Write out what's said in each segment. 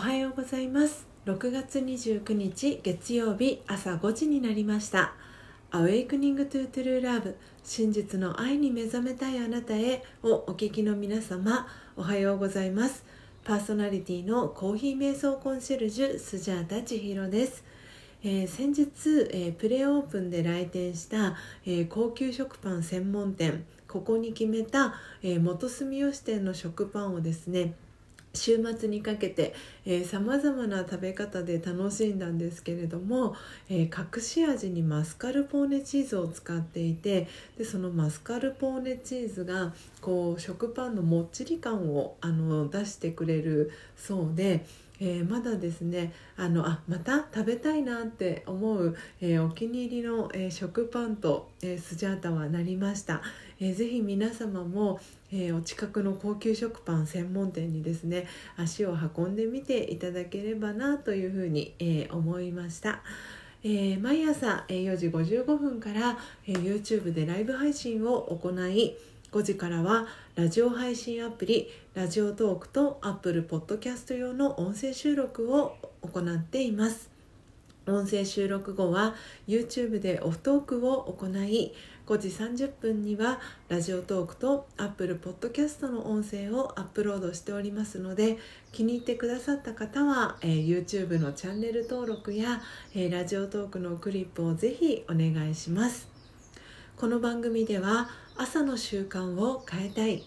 はようございます。6月29日月曜日朝5時になりました「Awakening to True Love 真実の愛に目覚めたいあなたへ」をお聞きの皆様おはようございます。パーソナリティのコーヒー瞑想コンシェルジュスジャータ千尋です。えー、先日、えー、プレオープンで来店した、えー、高級食パン専門店ここに決めた、え元住吉店の食パンをですね週末にかけてさまざまな食べ方で楽しんだんですけれども、えー、隠し味にマスカルポーネチーズを使っていてでそのマスカルポーネチーズがこう食パンのもっちり感をあの出してくれるそうで。えー、まだですねあのあまた食べたいなって思う、えー、お気に入りの、えー、食パンと、えスジャータはなりました、えー、ぜひ皆様も、えお近くの高級食パン専門店にですね足を運んでみていただければなというふうに、え思いました。え、毎朝4時55分から、え、YouTube でライブ配信を行い5時からはラジオ配信アプリラジオトークと Apple Podcast 用の音声収録を行っています。音声収録後は YouTube でオフトークを行い5時30分にはラジオトークと Apple Podcast の音声をアップロードしておりますので気に入ってくださった方は、えー、YouTube のチャンネル登録や、えー、ラジオトークのクリップをぜひお願いします。この番組では朝の習慣を変えたい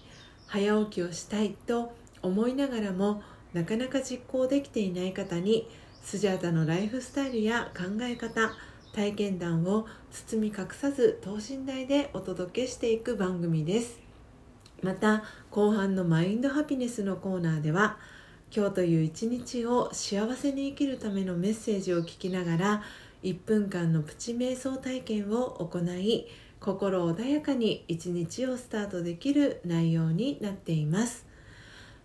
早起きをしたいと思いながらもなかなか実行できていない方にスジャータのライフスタイルや考え方体験談を包み隠さず等身大でお届けしていく番組です。また後半のマインドハピネスのコーナーでは今日という一日を幸せに生きるためのメッセージを聞きながら1分間のプチ瞑想体験を行い心穏やかに一日をスタートできる内容になっています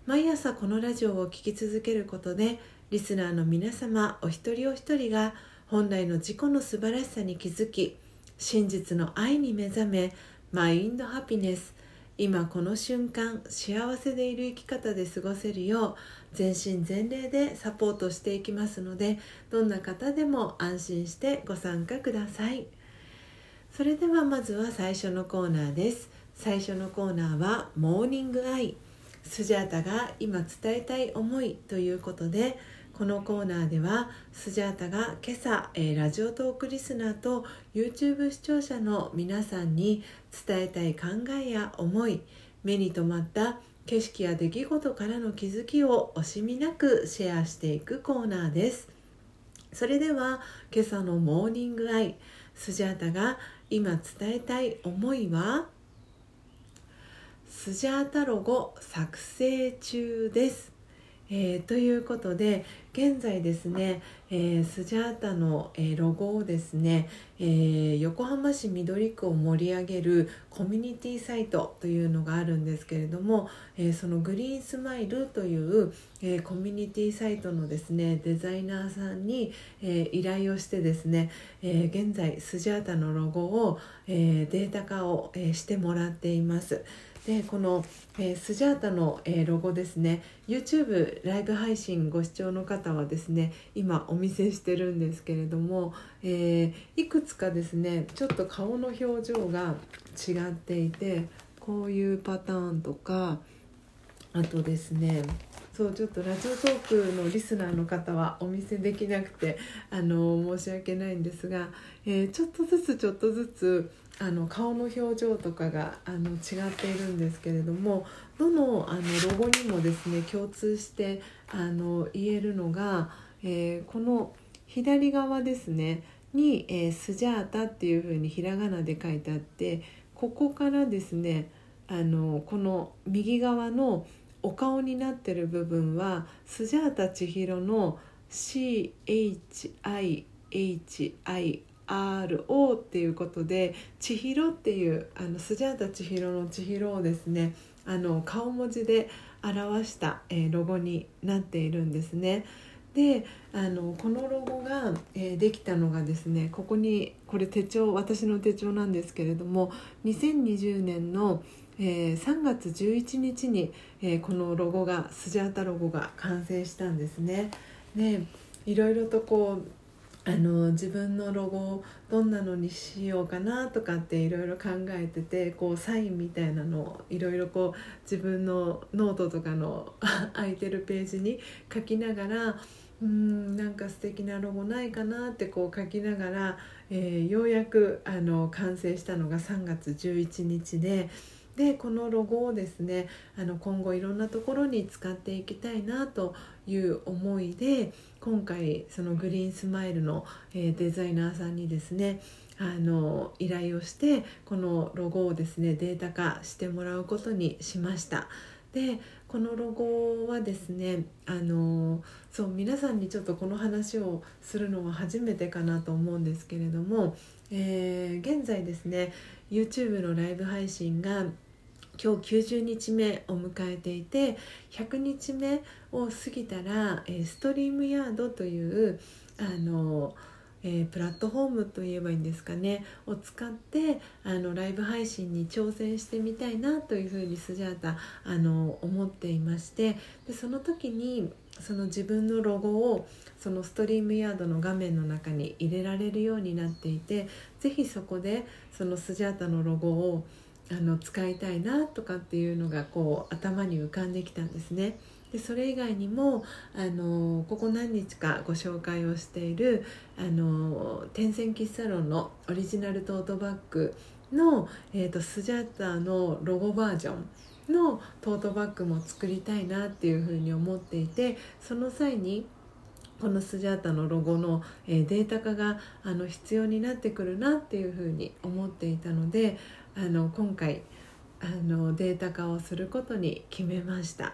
毎朝このラジオを聴き続けることでリスナーの皆様お一人お一人が本来の自己の素晴らしさに気づき真実の愛に目覚めマインドハピネス今この瞬間幸せでいる生き方で過ごせるよう全身全霊でサポートしていきますのでどんな方でも安心してご参加ください。それではまずは最初のコーナーです。最初のコーナーはモーニングアイ。スジャータが今伝えたい思いということでこのコーナーではスジャータが今朝、えー、ラジオトークリスナーと YouTube 視聴者の皆さんに伝えたい考えや思い目に留まった景色や出来事からの気づきを惜しみなくシェアしていくコーナーです。それでは今朝のモーニングアイ。スジャータが今伝えたい思いはスジャータロゴ作成中です、えー、ということで現在ですね、えー、スジャータの、えー、ロゴをですね、え、横浜市緑区を盛り上げるコミュニティサイトというのがあるんですけれども、えそのグリーンスマイルという、えコミュニティサイトのですねデザイナーさんに、え依頼をしてですね、え現在スジャータのロゴを、えデータ化を、えしてもらっています。でこの、えー、スジャータの、えー、ロゴですね。YouTube ライブ配信ご視聴の方はですね今お見せしてるんですけれども、えー、いくつかですねちょっと顔の表情が違っていてこういうパターンとかあとですねそうちょっとラジオトークのリスナーの方はお見せできなくてあの申し訳ないんですが、えー、ちょっとずつちょっとずつあの顔の表情とかがあの違っているんですけれどもどのあのロゴにもですね共通してあの言えるのが、えー、この左側ですねに、えー、スジャータっていうふうにひらがなで書いてあってここからですねあのこの右側のお顔になってる部分はスジャータ千尋の CHIHI RO っていうことで千尋っていうあのスジャータ千尋の千尋をですねあの顔文字で表した、えー、ロゴになっているんですね。であのこのロゴが、えー、できたのがですねここにこれ手帳私の手帳なんですけれども2020年の、えー、3月11日に、えー、このロゴがスジャータロゴが完成したんですね。でいろいろとこうあの自分のロゴをどんなのにしようかなとかっていろいろ考えててこうサインみたいなのをいろいろこう自分のノートとかの 空いてるページに書きながらうんなんか素敵なロゴないかなってこう書きながら、えー、ようやくあの完成したのが3月11日で。でこのロゴをですねあの今後いろんなところに使っていきたいなという思いで今回そのグリーンスマイルの、え、デザイナーさんにですねあの依頼をしてこのロゴをですねデータ化してもらうことにしました。でこのロゴはですねあのそう皆さんにちょっとこの話をするのは初めてかなと思うんですけれども、えー、現在ですね YouTube のライブ配信が今日90日目を迎えていて100日目を過ぎたら、ストリームヤードというあの、えー、プラットフォームといえばいいんですかねを使ってあのライブ配信に挑戦してみたいなというふうにスジャータあの思っていましてでその時にその自分のロゴをそのストリームヤードの画面の中に入れられるようになっていて是非そこでそのスジャータのロゴをあの使いたいなとかっていうのがこう頭に浮かんできたんですね。でそれ以外にもあのここ何日かご紹介をしているあの天線喫茶ロンのオリジナルトートバッグの、えーと、スジャータのロゴバージョンのトートバッグも作りたいなっていうふうに思っていてその際にこのスジャータのロゴの、データ化があの必要になってくるなっていうふうに思っていたのであの今回あのデータ化をすることに決めました。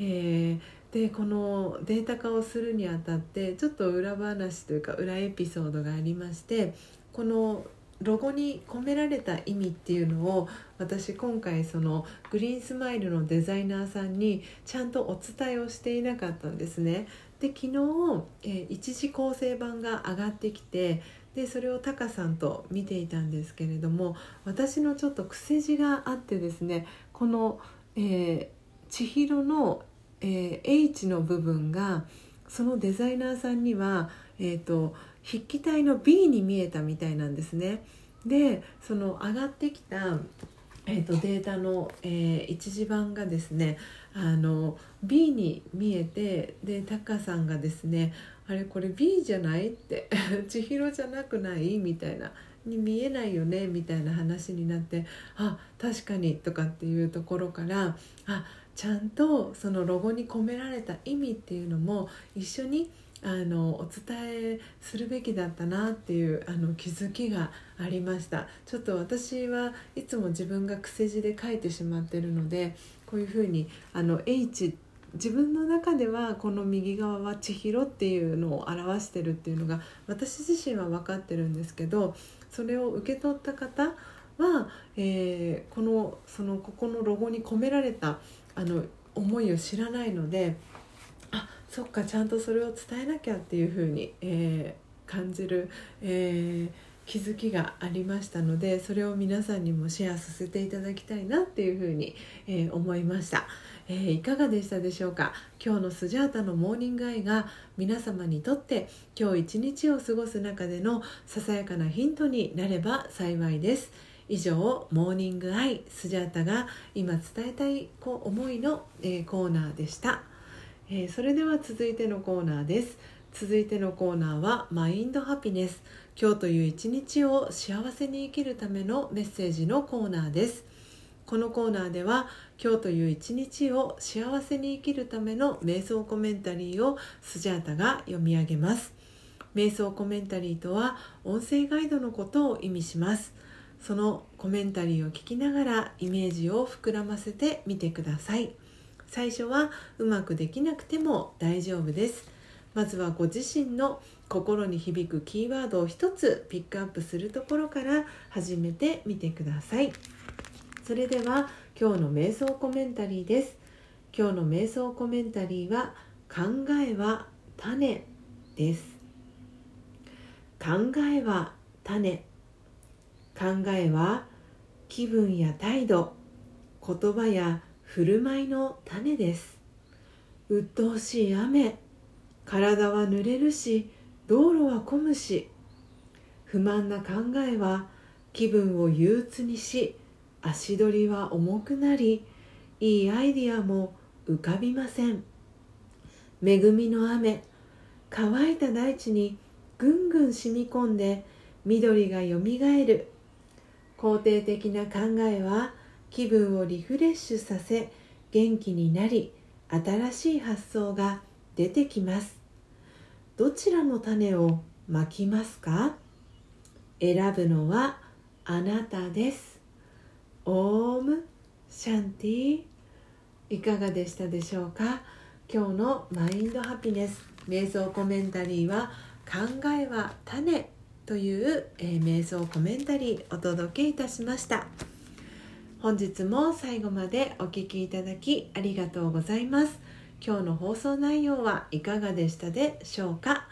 えー、でこのデータ化をするにあたってちょっと裏話というか裏エピソードがありましてこのロゴに込められた意味っていうのを私今回そのグリーンスマイルのデザイナーさんにちゃんとお伝えをしていなかったんですね。で昨日、えー、一次構成版が上がってきてでそれをタカさんと見ていたんですけれども私のちょっと癖字があってですねこの、えー、千尋の、えー、H の部分がそのデザイナーさんには、えーと、筆記体の B に見えたみたいなんですね。でその上がってきたえーと、データの、えー、一次版がですねあの B に見えてでタカさんがですねあれこれ B じゃないって 千尋じゃなくない？みたいな。に見えないよね？みたいな話になってあ確かにとかっていうところからあちゃんとそのロゴに込められた意味っていうのも一緒にあのお伝えするべきだったなっていうあの気づきがありました。ちょっと私はいつも自分が癖字で書いてしまってるのでこういうふうにあの H 自分の中ではこの右側は千尋っていうのを表してるっていうのが私自身は分かってるんですけどそれを受け取った方は、えー、このそのここのロゴに込められたあの思いを知らないのでそっかちゃんとそれを伝えなきゃっていうふうに、えー、感じる、えー、気づきがありましたのでそれを皆さんにもシェアさせていただきたいなっていうふうに、え思いました。えー、いかがでしたでしょうか？今日のスジャータのモーニングアイが皆様にとって今日一日を過ごす中でのささやかなヒントになれば幸いです。以上モーニングアイスジャータが今伝えたい思いの、えー、コーナーでした、えー、それでは続いてのコーナーです。続いてのコーナーはマインドハピネス。今日という一日を幸せに生きるためのメッセージのコーナーです。このコーナーでは今日という一日を幸せに生きるための瞑想コメンタリーをスジャータが読み上げます。瞑想コメンタリーとは音声ガイドのことを意味します。そのコメンタリーを聞きながらイメージを膨らませてみてください。最初はうまくできなくても大丈夫です。まずはご自身の心に響くキーワードを一つピックアップするところから始めてみてください。それでは今日の瞑想コメンタリーです。今日の瞑想コメンタリーは考えは種です。考えは種。考えは気分や態度言葉や振る舞いの種です。鬱陶しい雨。体は濡れるし道路は混むし。不満な考えは気分を憂鬱にし足取りは重くなりいいアイディアも浮かびません。恵みの雨。乾いた大地にぐんぐん染み込んで緑がよみがえる。肯定的な考えは気分をリフレッシュさせ元気になり新しい発想が出てきます。どちらの種をまきますか？選ぶのはあなたです。オームシャンティいかがでしたでしょうか？今日のマインドハピネス瞑想コメンタリーは考えは種という、えー、瞑想コメンタリーお届けいたしました。本日も最後までお聴きいただきありがとうございます。今日の放送内容はいかがでしたでしょうか、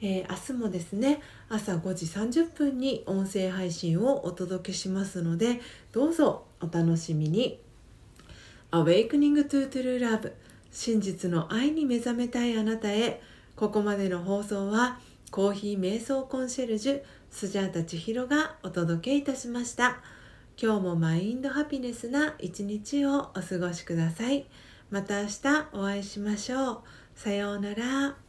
えー、明日もですね朝5時30分に音声配信をお届けしますのでどうぞお楽しみに。Awakening to True Love 真実の愛に目覚めたいあなたへ。ここまでの放送はコーヒー瞑想コンシェルジュスジャータ千尋がお届けいたしました。今日もマインドハピネスな一日をお過ごしください。また明日お会いしましょう。さようなら。